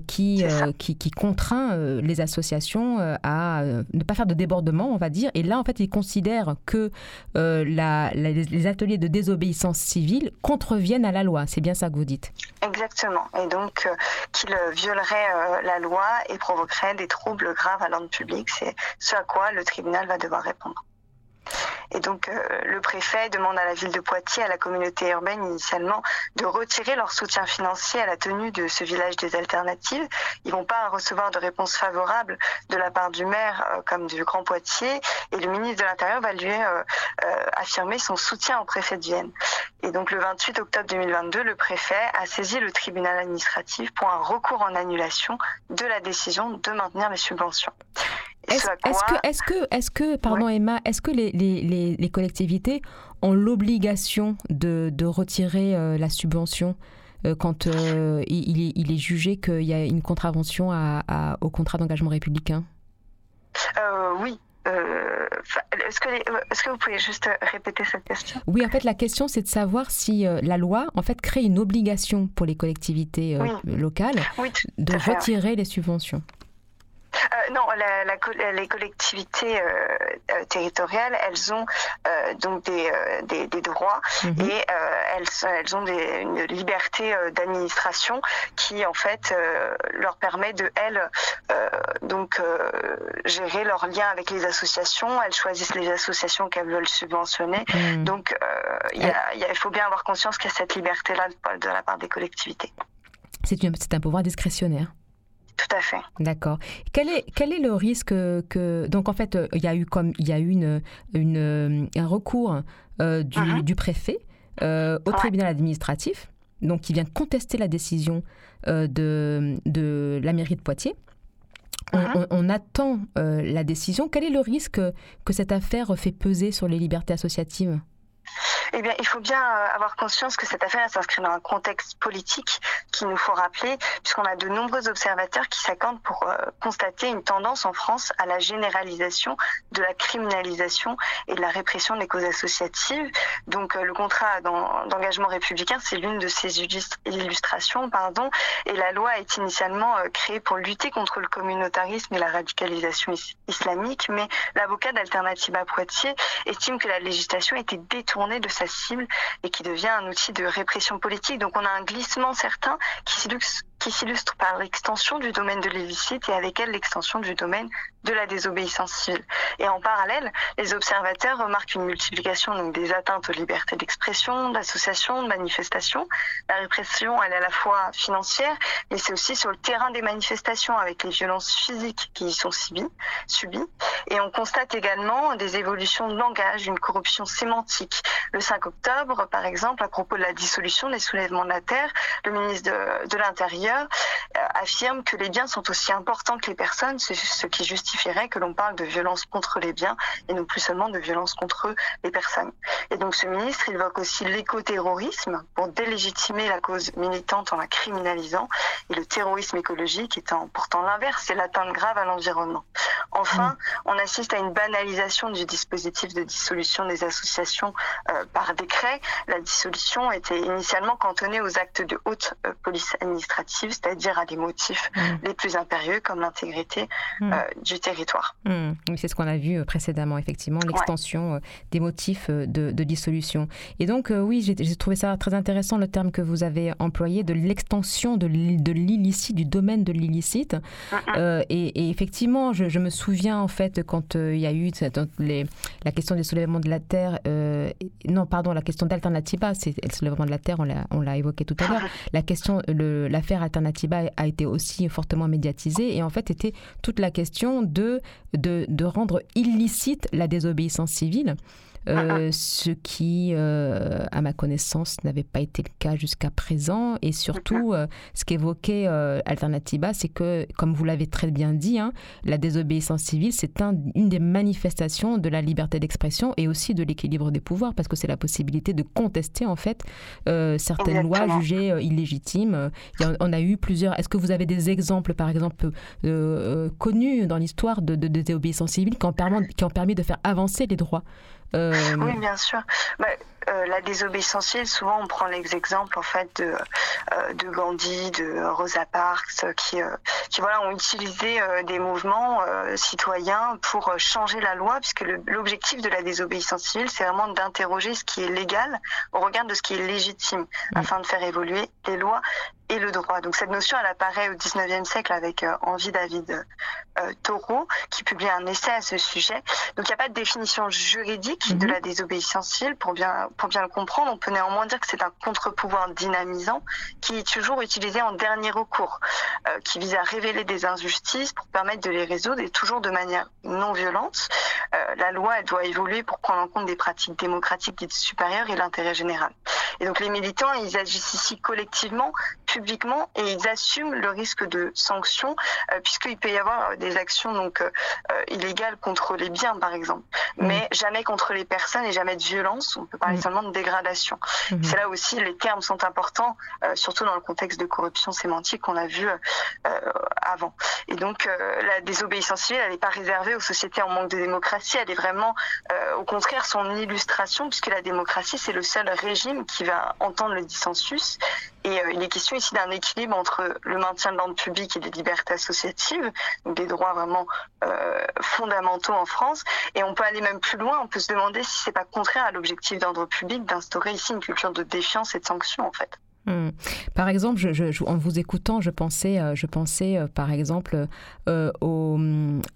Speaker 2: qui, qui qui contraint les associations à ne pas faire de débordement, on va dire. Et là, en fait, il considère que euh, les- ateliers de désobéissance civile contreviennent à la loi. C'est bien ça que vous dites?
Speaker 10: Exactement. Et donc, euh, qu'il euh, violerait euh, la loi et provoquerait des troubles graves à l'ordre public. C'est ce à quoi le tribunal va devoir répondre. Et donc, euh, le préfet demande à la ville de Poitiers, à la communauté urbaine initialement, de retirer leur soutien financier à la tenue de ce village des alternatives. Ils vont pas recevoir de réponse favorable de la part du maire euh, comme du Grand Poitiers. Et le ministre de l'Intérieur va lui euh, affirmer son soutien au préfet de Vienne. Et donc, le 28 octobre 2022, le préfet a saisi le tribunal administratif pour un recours en annulation de la décision de maintenir les subventions.
Speaker 2: Est-ce
Speaker 10: quoi-
Speaker 2: que, est-ce que, est-ce que, pardon Emma, est-ce que les, les, les, les collectivités ont l'obligation de, de retirer euh, la subvention euh, quand euh, il, il est, est jugé qu'il y a une contravention à- à- au contrat d'engagement républicain?
Speaker 10: Oui. Euh, Est-ce que, vous pouvez juste répéter cette question?
Speaker 2: Oui, en fait, la question, c'est de savoir si euh, la loi, en fait, crée une obligation pour les collectivités euh,
Speaker 10: Oui.
Speaker 2: locales
Speaker 10: Oui,
Speaker 2: de retirer les subventions.
Speaker 10: Euh, non, la, la co- les collectivités euh, euh, territoriales, elles ont euh, donc des, des, des droits
Speaker 2: Mhm.
Speaker 10: et elles, elles ont des, une liberté d'administration qui en fait leur permet de elles donc gérer leurs liens avec les associations. Elles choisissent les associations qu'elles veulent subventionner.
Speaker 2: Mm.
Speaker 10: Donc il faut bien avoir conscience qu'il y a cette liberté-là de, de la part des collectivités.
Speaker 2: C'est un pouvoir discrétionnaire.
Speaker 10: Tout à fait.
Speaker 2: D'accord. Quel est, quel est le risque que donc en fait il y a eu comme il y a eu une, une un recours euh, du,
Speaker 10: Mhm.
Speaker 2: du préfet euh, au
Speaker 10: Ouais.
Speaker 2: tribunal administratif donc qui vient contester la décision euh, de de la mairie de Poitiers. On,
Speaker 10: Mhm.
Speaker 2: on- on attend la décision. Quel est le risque que cette affaire fait peser sur les libertés associatives?
Speaker 10: Eh bien, il faut bien euh, avoir conscience que cette affaire s'inscrit dans un contexte politique qu'il nous faut rappeler, puisqu'on a de nombreux observateurs qui s'accordent pour euh, constater une tendance en France à la généralisation de la criminalisation et de la répression des causes associatives. Donc, euh, le contrat d'en- d'engagement républicain, c'est l'une de ces illust- illustrations, pardon. Et la loi est initialement euh, créée pour lutter contre le communautarisme et la radicalisation is- islamique, mais l'avocat d'Alternativa Poitiers estime que la législation été détournée de sa cible et qui devient un outil de répression politique. Donc on a un glissement certain qui qui s'illustre par l'extension du domaine de l'illicite et avec elle l'extension du domaine de la désobéissance civile. Et en parallèle, les observateurs remarquent une multiplication des atteintes aux libertés d'expression, d'association, de manifestation. La répression, elle est à la fois financière, mais c'est aussi sur le terrain des manifestations avec les violences physiques qui y sont subies. Et on constate également des évolutions de langage, une corruption sémantique. Le 5 octobre, par exemple, à propos de la dissolution des soulèvements de la terre, le ministre de l'Intérieur euh, affirme que les biens sont aussi importants que les personnes, ce, ce qui justifierait que l'on parle de violence contre les biens et non plus seulement de violence contre les personnes. Et donc ce ministre évoque aussi l'écoterrorisme pour délégitimer la cause militante en la criminalisant et le terrorisme écologique étant pourtant l'inverse, c'est l'atteinte grave à l'environnement. Enfin, on assiste à une banalisation du dispositif de dissolution des associations euh, par décret. La dissolution était initialement cantonnée aux actes de haute euh, police administrative, c'est-à-dire à des motifs
Speaker 2: Mm.
Speaker 10: les plus impérieux comme l'intégrité
Speaker 2: Mm.
Speaker 10: euh, du territoire.
Speaker 2: Oui, c'est ce qu'on a vu euh, précédemment, effectivement, l'extension euh, des motifs de, de dissolution. Et donc, euh, oui, j'ai trouvé ça très intéressant, le terme que vous avez employé, de l'extension de l'i- de l'illicite, du domaine de l'illicite. Euh, et, et effectivement, je, je me souviens, en fait, quand il y a eu les, la question des soulèvements de la Terre, non, pardon, la question d'Alternativa, c'est le soulèvement de la Terre, on l'a- évoqué tout à l'heure. La question, l'affaire Alternativa a été aussi fortement médiatisée et en fait était toute la question de, de rendre illicite la désobéissance civile. Euh, ce qui, euh, à ma connaissance, n'avait pas été le cas jusqu'à présent. Et surtout, euh, ce qu'évoquait Alternativa, c'est que, comme vous l'avez très bien dit, hein, la désobéissance civile, c'est un- une des manifestations de la liberté d'expression et aussi de l'équilibre des pouvoirs, parce que c'est la possibilité de contester, en fait, certaines lois jugées illégitimes. On a eu plusieurs. Est-ce que vous avez des exemples, par exemple, connus dans l'histoire de, de, de désobéissance civile qui ont, permis, qui ont permis de faire avancer les droits Euh,
Speaker 10: Oui, bien sûr. Bah, euh, la désobéissance civile, souvent on prend les exemples en fait de, euh, de Gandhi, de Rosa Parks, euh, qui, euh, qui voilà, ont utilisé euh, des mouvements euh, citoyens pour changer la loi, puisque l'objectif de la désobéissance civile, c'est vraiment d'interroger ce qui est légal au regard de ce qui est légitime, afin de faire évoluer les lois et le droit. Donc cette notion, elle apparaît au 19e siècle avec euh, Henri David euh, Thoreau, qui publie un essai à ce sujet. Donc il n'y a pas de définition juridique de
Speaker 2: Mhm.
Speaker 10: la désobéissance civile pour bien, pour bien le comprendre. On peut néanmoins dire que c'est un contre-pouvoir dynamisant qui est toujours utilisé en dernier recours, euh, qui vise à révéler des injustices pour permettre de les résoudre et toujours de manière non violente. Euh, la loi, doit évoluer pour prendre en compte des pratiques démocratiques dites supérieures et l'intérêt général. Et donc les militants, ils agissent ici collectivement, publiquement, et ils assument le risque de sanctions, euh, puisqu'il peut y avoir euh, des actions donc euh, euh, illégales contre les biens, par exemple, mais jamais contre les personnes et jamais de violence. On peut parler
Speaker 2: Mhm.
Speaker 10: seulement de dégradation.
Speaker 2: Mhm.
Speaker 10: C'est là aussi les termes sont importants, euh, surtout dans le contexte de corruption sémantique qu'on a vu euh, euh, avant. Et donc euh, la désobéissance civile, elle n'est pas réservée aux sociétés en manque de démocratie. Elle est vraiment, euh, au contraire, son illustration, puisque la démocratie, c'est le seul régime qui va entendre le dissensus Et euh, il est question ici d'un équilibre entre le maintien de l'ordre public et des libertés associatives, donc des droits vraiment euh, fondamentaux en France. Et on peut aller même plus loin, on peut se demander si c'est pas contraire à l'objectif d'ordre public d'instaurer ici une culture de défiance et de sanction en fait.
Speaker 2: Hmm. Par exemple, je, je- je- en vous écoutant, je pensais, euh, je pensais euh, par exemple euh, aux,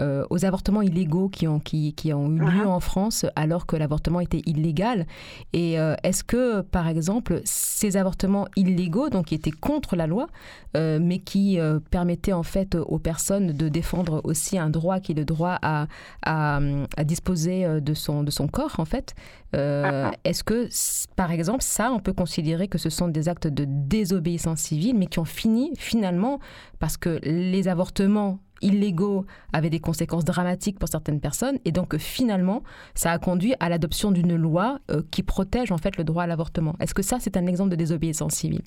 Speaker 2: euh, aux avortements illégaux qui ont, qui, qui ont eu lieu en France alors que l'avortement était illégal. Et est-ce que, par exemple, ces avortements illégaux, donc qui étaient contre la loi, mais qui permettaient en fait aux personnes de défendre aussi un droit qui est le droit à, à, à disposer de son, de son corps, en fait, euh, est-ce que, par exemple, ça, on peut considérer que ce sont des actes de désobéissance civile, mais qui ont fini finalement parce que les avortements illégaux avaient des conséquences dramatiques pour certaines personnes, et donc finalement, ça a conduit à l'adoption d'une loi euh, qui protège en fait le droit à l'avortement. Est-ce que ça, c'est un exemple de désobéissance civile?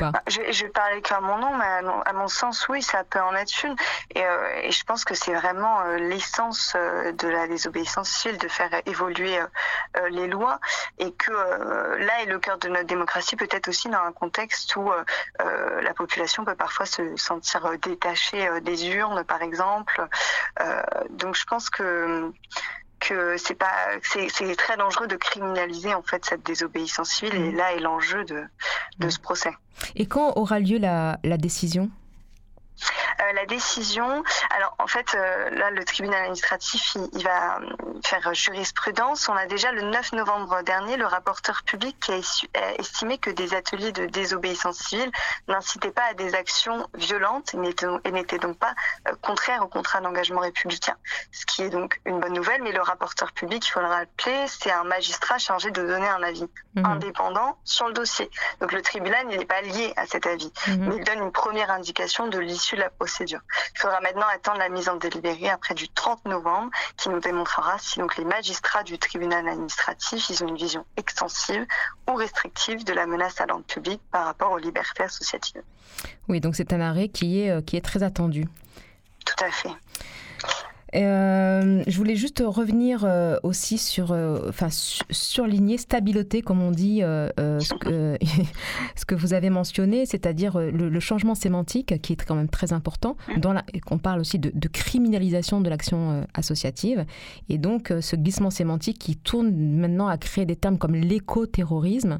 Speaker 10: Bah, je, je vais parler qu'à mon nom, mais à mon, sens, oui, ça peut en être une. Et, euh, et je pense que c'est vraiment euh, l'essence euh, de la désobéissance civile de faire évoluer euh, les lois, et que là est le cœur de notre démocratie, peut-être aussi dans un contexte où la population peut parfois se sentir détachée des urnes, par exemple. Donc je pense que que c'est pas c'est très dangereux de criminaliser en fait cette désobéissance civile. Et là est l'enjeu de de ce procès.
Speaker 2: Et quand aura lieu la, la décision?
Speaker 10: Euh, la décision, alors en fait, euh, là, le tribunal administratif, il, il va euh, faire jurisprudence. On a déjà le 9 novembre dernier le rapporteur public qui a essu- a estimé que des ateliers de désobéissance civile n'incitaient pas à des actions violentes et n'étaient donc pas euh, contraires au contrat d'engagement républicain. Ce qui est donc une bonne nouvelle, mais le rapporteur public, il faut le rappeler, c'est un magistrat chargé de donner un avis
Speaker 2: Mhm.
Speaker 10: indépendant sur le dossier. Donc le tribunal, n'est pas lié à cet avis,
Speaker 2: Mhm.
Speaker 10: mais il donne une première indication de l'issue de la procédure. Il faudra maintenant attendre la mise en délibéré après du 30 novembre, qui nous démontrera si donc les magistrats du tribunal administratif, ils ont une vision extensive ou restrictive de la menace à l'ordre public par rapport aux libertés associatives.
Speaker 2: Oui, donc c'est un arrêt qui est, euh, qui est très attendu.
Speaker 10: Tout à fait.
Speaker 2: Euh, je voulais juste revenir euh, aussi sur, euh, enfin, su- surligner, stabilité, comme on dit, ce, que, ce que vous avez mentionné, c'est-à-dire le, le changement sémantique qui est quand même très important. Dans la, qu'on parle aussi de, de criminalisation de l'action associative, et donc ce glissement sémantique qui tourne maintenant à créer des termes comme l'éco-terrorisme.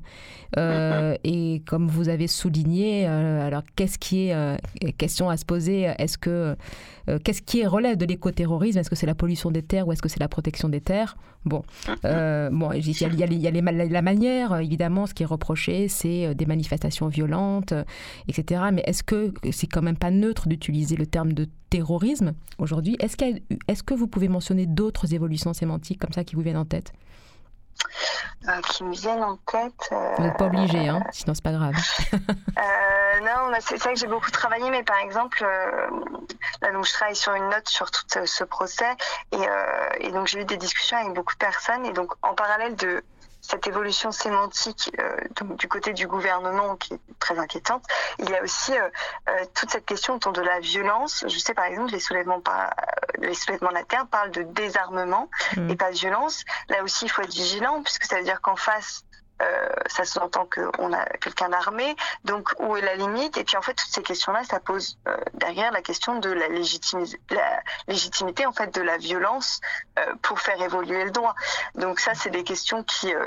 Speaker 2: Et comme vous avez souligné, alors qu'est-ce qui est question à se poser Est-ce que qu'est-ce qui relève de l'écoterrorisme Est-ce que c'est la pollution des terres ou est-ce que c'est la protection des terres? Bon, euh, bon, il y a, y a la manière, évidemment, ce qui est reproché, c'est euh, des manifestations violentes, euh, etc. Mais est-ce que c'est quand même pas neutre d'utiliser le terme de terrorisme aujourd'hui? Est-ce que vous pouvez mentionner d'autres évolutions sémantiques comme ça qui vous viennent en tête?
Speaker 10: Qui me viennent en tête. euh,
Speaker 2: Vous n'êtes pas obligé, hein, sinon c'est pas grave.
Speaker 10: Euh, non, bah, c'est ça que j'ai beaucoup travaillé, mais par exemple, euh, là donc je travaille sur une note sur tout euh, ce procès, et, euh, et donc j'ai eu des discussions avec beaucoup de personnes, et donc en parallèle de cette évolution sémantique euh, donc, du côté du gouvernement qui est très inquiétante, il y a aussi euh, euh, toute cette question autour de la violence. Je sais par exemple les soulèvements, par, les soulèvements de la terre parlent de désarmement
Speaker 2: Mm.
Speaker 10: et pas de violence. Là aussi, il faut être vigilant puisque ça veut dire qu'en face euh, ça sous-entend qu'on a quelqu'un d'armé, donc où est la limite? Et puis en fait, toutes ces questions-là, ça pose euh, derrière la question de la, légitimi- la légitimité en fait de la violence euh, pour faire évoluer le droit. Donc ça, c'est des questions qui euh,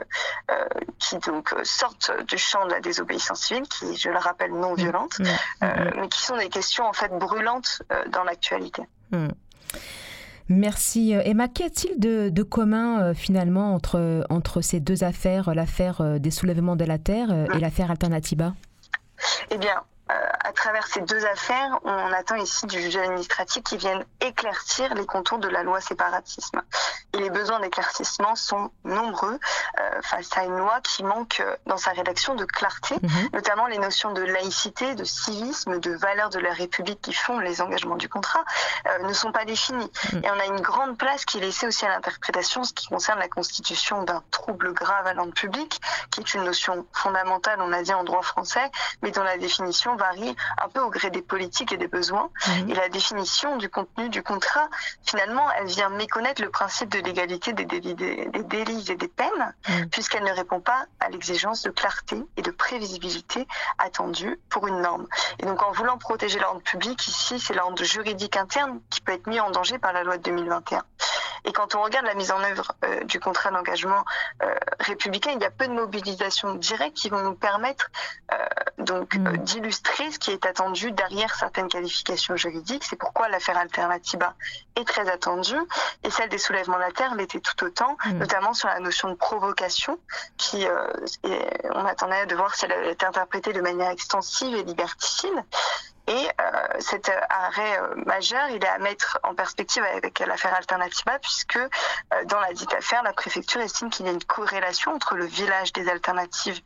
Speaker 10: qui donc sortent du champ de la désobéissance civile, qui, je le rappelle, non violente,
Speaker 2: Mm.
Speaker 10: euh, mais qui sont des questions en fait brûlantes dans l'actualité.
Speaker 2: Merci. Euh, Emma, qu'y a-t-il de, de commun euh, finalement entre, entre ces deux affaires, l'affaire euh, des soulèvements de la Terre euh, et l'affaire Alternatiba?
Speaker 10: Eh bien, euh, à travers ces deux affaires, on attend ici du juge administratif qui vienne éclaircir les contours de la loi séparatisme. Et les besoins d'éclaircissement sont nombreux euh, face à une loi qui manque euh, dans sa rédaction de clarté,
Speaker 2: Mhm.
Speaker 10: notamment les notions de laïcité, de civisme, de valeurs de la République qui font les engagements du contrat, euh, ne sont pas définis.
Speaker 2: Mhm.
Speaker 10: Et on a une grande place qui est laissée aussi à l'interprétation, ce qui concerne la constitution d'un trouble grave à l'ordre public, qui est une notion fondamentale, on a dit en droit français, mais dont la définition varie un peu au gré des politiques et des besoins. Et la définition du contenu du contrat, finalement, elle vient méconnaître le principe de l'égalité des délits, des, des délits et des peines, puisqu'elle ne répond pas à l'exigence de clarté et de prévisibilité attendue pour une norme. Et donc, en voulant protéger l'ordre public, ici, c'est l'ordre juridique interne qui peut être mis en danger par la loi de 2021. Et quand on regarde la mise en œuvre euh, du contrat d'engagement euh, républicain, il y a peu de mobilisations directes qui vont nous permettre euh, donc euh, d'illustrer ce qui est attendu derrière certaines qualifications juridiques. C'est pourquoi l'affaire Alternativa est très attendue et celle des soulèvements de la terre l'était tout autant, notamment sur la notion de provocation, qui euh, et on attendait de voir si elle être interprétée de manière extensive et liberticide. Et euh, cet arrêt euh, majeur, il est à mettre en perspective avec l'affaire Alternativa, puisque euh, dans la dite affaire, la préfecture estime qu'il y a une corrélation entre le village des alternatives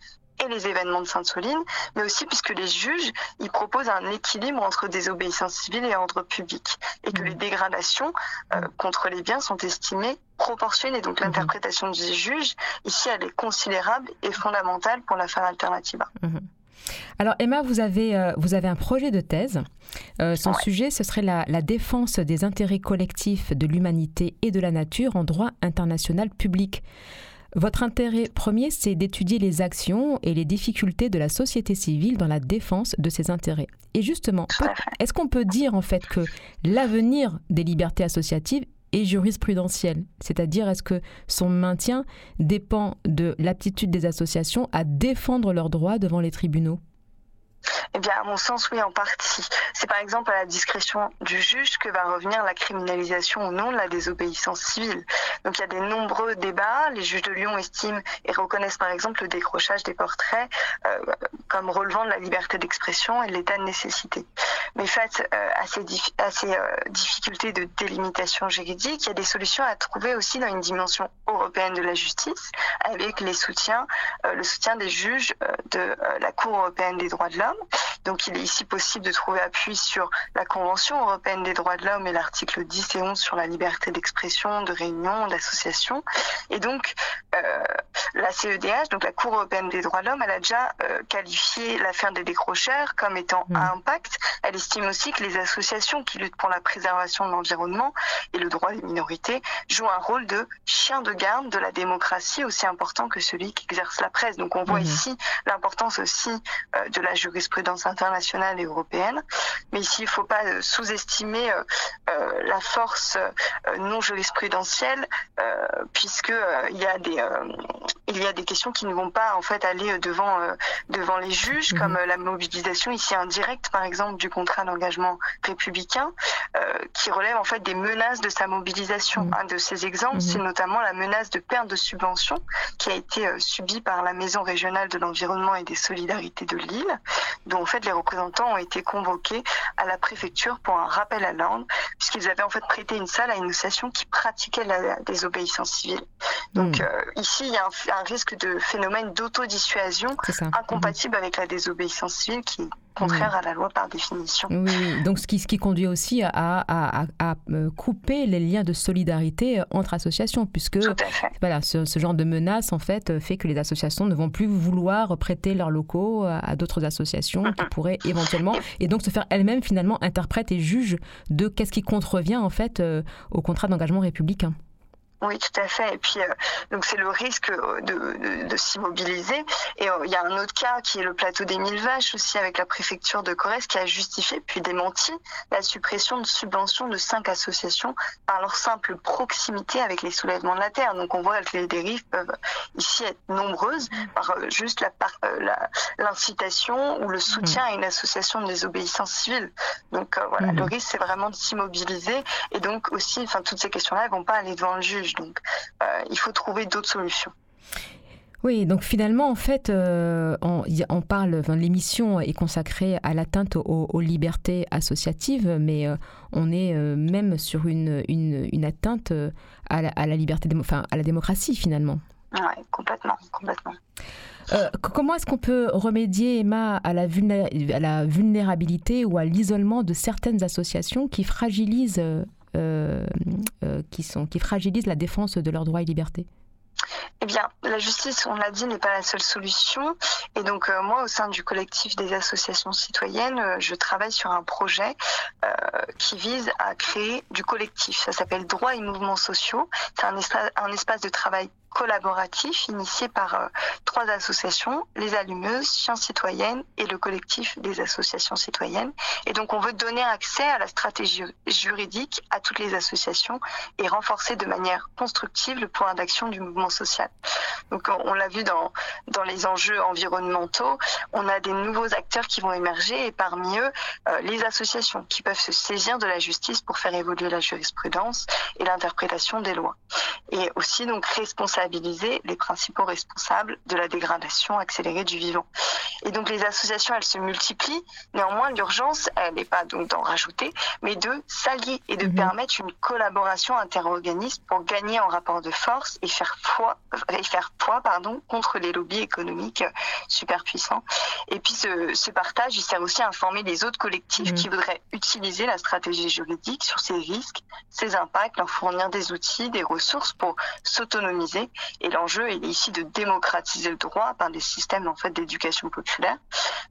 Speaker 10: et les événements de Sainte-Soline, mais aussi puisque les juges, ils proposent un équilibre entre désobéissance civile et ordre public, et que les dégradations euh, contre les biens sont estimées proportionnées. Donc l'interprétation du juge, ici, elle est considérable et fondamentale pour l'affaire Alternativa.
Speaker 2: Alors Emma, vous avez, euh, vous avez un projet de thèse. Euh, son
Speaker 10: Ouais.
Speaker 2: sujet, ce serait la, la défense des intérêts collectifs de l'humanité et de la nature en droit international public. Votre intérêt premier, c'est d'étudier les actions et les difficultés de la société civile dans la défense de ces intérêts. Et justement, est-ce qu'on peut dire en fait que l'avenir des libertés associatives est jurisprudentiel? C'est-à-dire, est-ce que son maintien dépend de l'aptitude des associations à défendre leurs droits devant les tribunaux?
Speaker 10: Eh bien, à mon sens, oui, en partie. C'est par exemple à la discrétion du juge que va revenir la criminalisation ou non de la désobéissance civile. Donc, il y a des nombreux débats. Les juges de Lyon estiment et reconnaissent par exemple le décrochage des portraits euh, comme relevant de la liberté d'expression et de l'état de nécessité. Mais face euh, à ces, ces euh, difficultés de délimitation juridique, il y a des solutions à trouver aussi dans une dimension européenne de la justice, avec les soutiens, le soutien des juges de la Cour européenne des droits de l'homme. Donc, il est ici possible de trouver appui sur la Convention européenne des droits de l'homme et l'article 10 et 11 sur la liberté d'expression, de réunion, d'association. Et donc, euh, la CEDH, donc la Cour européenne des droits de l'homme, elle a déjà euh, qualifié l'affaire des décrocheurs comme étant à impact. Elle estime aussi que les associations qui luttent pour la préservation de l'environnement et le droit des minorités jouent un rôle de chien de garde de la démocratie aussi important que celui qu'exerce la presse. Donc on voit
Speaker 11: Mhm.
Speaker 10: ici l'importance aussi euh, de la jurisprudence internationale et européenne. Mais ici, il ne faut pas euh, sous-estimer euh, euh, la force euh, non jurisprudentielle, euh, puisque euh, il y a des euh, il y a des questions qui ne vont pas en fait aller euh, devant euh, devant les juges, comme euh, la mobilisation ici indirecte, par exemple, du contrat d'engagement républicain, euh, qui relève en fait des menaces de sa mobilisation. Un de ces exemples,
Speaker 11: Mhm.
Speaker 10: c'est notamment la menace de perte de subventions qui a été subie par la Maison régionale de l'environnement et des solidarités de Lille, dont en fait les représentants ont été convoqués à la préfecture pour un rappel à l'ordre, puisqu'ils avaient en fait prêté une salle à une association qui pratiquait la désobéissance civile. Donc euh, ici, il y a un, un risque de phénomène d'autodissuasion incompatible avec la désobéissance civile qui est contraire à la loi par définition.
Speaker 2: Oui, oui. donc ce qui, ce qui conduit aussi à, à- à- à, euh, couper les liens de solidarité euh, entre associations, puisque voilà, ce, ce genre de menace en fait euh, fait que les associations ne vont plus vouloir prêter leurs locaux à, d'autres associations qui pourraient éventuellement, et donc se faire elles-mêmes finalement interprètes et juges de qu'est-ce qui contrevient en fait euh, au contrat d'engagement républicain.
Speaker 10: Oui, tout à fait. Et puis, euh, donc c'est le risque euh, de, de, de s'immobiliser. Et euh, il y a un autre cas qui est le plateau des Mille Vaches aussi avec la préfecture de Corrèze qui a justifié puis démenti la suppression de subventions de cinq associations par leur simple proximité avec les soulèvements de la terre. Donc on voit que les dérives peuvent ici être nombreuses par euh, juste la par- la- l'incitation ou le soutien à une association de désobéissance civile. Donc voilà, le risque c'est vraiment de s'immobiliser et donc aussi, enfin toutes ces questions-là, elles vont pas aller devant le juge. Donc euh, il faut trouver d'autres solutions.
Speaker 2: Oui, donc finalement, en fait, euh, on, parle, enfin, l'émission est consacrée à l'atteinte aux, aux libertés associatives, mais euh, on est euh, même sur une, une, une atteinte à la, à la liberté, enfin, à la démocratie finalement.
Speaker 10: Ouais, complètement, complètement.
Speaker 2: Comment est-ce qu'on peut remédier, Emma, à la, vulné- à la vulnérabilité ou à l'isolement de certaines associations qui fragilisent, qui, sont, qui fragilisent la défense de leurs droits et libertés
Speaker 10: Eh bien, la justice, on l'a dit, n'est pas la seule solution. Et donc, euh, moi, au sein du collectif des associations citoyennes, euh, je travaille sur un projet euh, qui vise à créer du collectif. Ça s'appelle Droits et mouvements sociaux. C'est un, un espace de travail collaboratif initié par euh, trois associations, les Allumeuses, Sciences Citoyennes et le collectif des associations citoyennes. Et donc, on veut donner accès à la stratégie juridique à toutes les associations et renforcer de manière constructive le pouvoir d'action du mouvement social. Donc, on on l'a vu dans, dans les enjeux environnementaux, on a des nouveaux acteurs qui vont émerger et parmi eux, euh, les associations qui peuvent se saisir de la justice pour faire évoluer la jurisprudence et l'interprétation des lois. Et aussi, donc, responsabiliser les principaux responsables de la dégradation accélérée du vivant. Et donc, les associations, elles se multiplient. Néanmoins, l'urgence, elle n'est pas donc d'en rajouter, mais de s'allier et de permettre une collaboration interorganisme pour gagner en rapport de force et faire poids, et faire poids pardon, contre les lobbies économiques super puissants. Et puis ce, ce partage, il sert aussi à informer les autres collectifs qui voudraient utiliser la stratégie juridique sur ces risques, ses impacts, leur fournir des outils, des ressources pour s'autonomiser. Et l'enjeu est ici de démocratiser le droit par des systèmes en fait d'éducation populaire.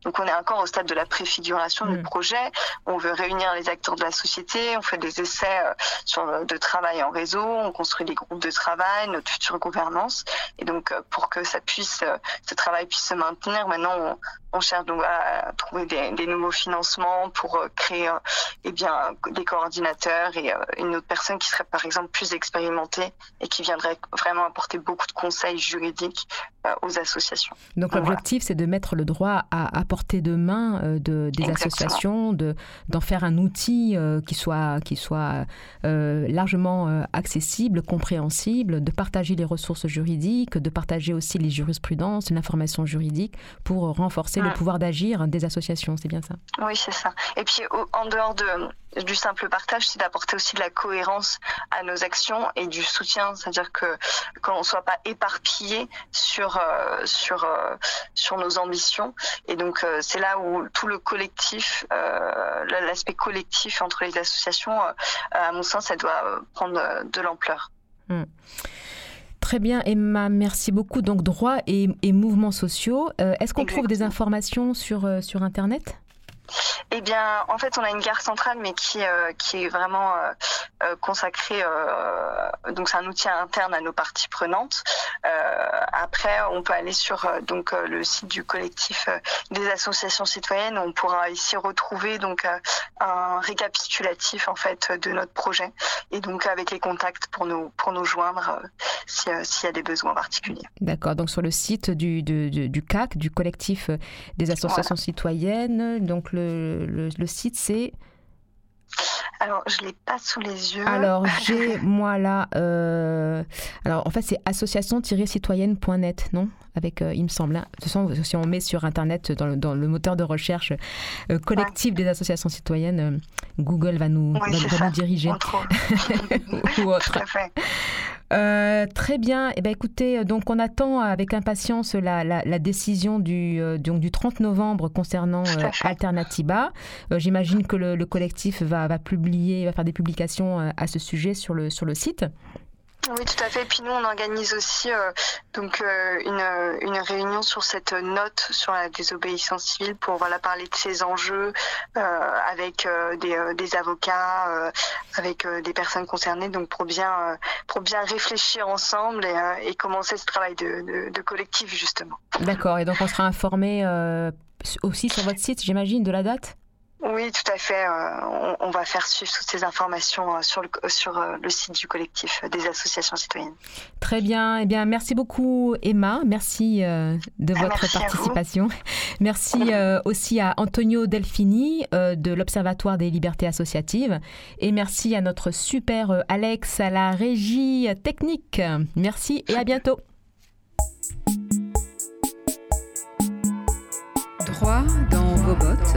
Speaker 10: Donc on est encore au stade de la préfiguration du projet. On veut réunir les acteurs de la société, on fait des essais euh, sur euh, de travail en réseau, on construit des groupes de travail, notre future gouvernance. Et donc euh, pour que ça puisse, ce travail puisse se maintenir, maintenant on, on cherche donc à trouver des, des nouveaux financements pour créer eh bien des coordinateurs et une autre personne qui serait par exemple plus expérimentée et qui viendrait vraiment apporter beaucoup de conseils juridiques aux associations.
Speaker 2: Donc
Speaker 10: Voilà.
Speaker 2: l'objectif, c'est de mettre le droit à, à portée de main euh, de, des
Speaker 10: Exactement.
Speaker 2: associations, de, d'en faire un outil euh, qui soit, qui soit euh, largement euh, accessible, compréhensible, de partager les ressources juridiques, de partager aussi les jurisprudences, l'information juridique pour renforcer le pouvoir d'agir des associations. C'est bien ça
Speaker 10: Oui, c'est ça. Et puis, au- en dehors de, du simple partage, c'est d'apporter aussi de la cohérence à nos actions et du soutien. C'est-à-dire que qu'on ne soit pas éparpillé sur, euh, sur, euh, sur nos ambitions. Et donc, euh, c'est là où tout le collectif, euh, l'aspect collectif entre les associations, euh, à mon sens, ça doit euh, prendre euh, de l'ampleur.
Speaker 2: Hmm. Très bien, Emma, merci beaucoup. Donc, droits et, et mouvements sociaux. Euh, Est-ce qu'on trouve des informations sur, euh, sur Internet?
Speaker 10: Eh bien, en fait, on a une gare centrale, mais qui, euh, qui est vraiment euh, euh, consacrée. euh, donc, c'est un outil interne à nos parties prenantes. Après, on peut aller sur donc le site du collectif des associations citoyennes. On pourra ici retrouver donc un récapitulatif en fait de notre projet et donc avec les contacts pour nous pour nous joindre euh, si, s'il y a des besoins particuliers.
Speaker 2: D'accord, donc sur le site du, du, du- du CAC, du collectif des associations citoyennes, donc le, le, le site c'est...
Speaker 10: Alors, je l'ai pas sous les yeux.
Speaker 2: Alors j'ai moi là... euh, alors en fait c'est association-citoyenne.net, non? Avec, euh, il me semble. hein. De toute façon, si on met sur Internet, dans le, dans le moteur de recherche, euh, collectif des associations citoyennes, euh, Google va nous,
Speaker 10: Oui,
Speaker 2: va- nous diriger. Ou autre. Euh, très bien. Eh ben, écoutez, donc on attend avec impatience la, la- la décision du, euh, donc, du 30 novembre concernant euh, Alternatiba. Euh, J'imagine que le, le collectif va, va publier, va faire des publications à ce sujet sur le, sur le site.
Speaker 10: Oui, tout à fait. Puis nous, on organise aussi euh, donc euh, une, euh, une réunion sur cette note sur la désobéissance civile pour voilà parler de ces enjeux avec des, des avocats, avec des personnes concernées, donc pour bien pour bien réfléchir ensemble et, et commencer ce travail de, de, collectif justement.
Speaker 2: D'accord. Et donc on sera informé aussi sur votre site, j'imagine, de la date?
Speaker 10: Oui, tout à fait. euh, on, on va faire suivre toutes ces informations euh, sur le sur euh, le site du collectif euh, des associations citoyennes.
Speaker 2: Très bien. Eh bien, merci beaucoup, Emma. Merci euh, de
Speaker 10: Ah,
Speaker 2: votre
Speaker 10: merci à vous.
Speaker 2: participation. Merci euh, aussi à Antonio Delfini euh, de l'Observatoire des libertés associatives. Et merci à notre super euh, Alex à la régie technique. Merci et à bientôt.
Speaker 1: Droit dans vos bottes,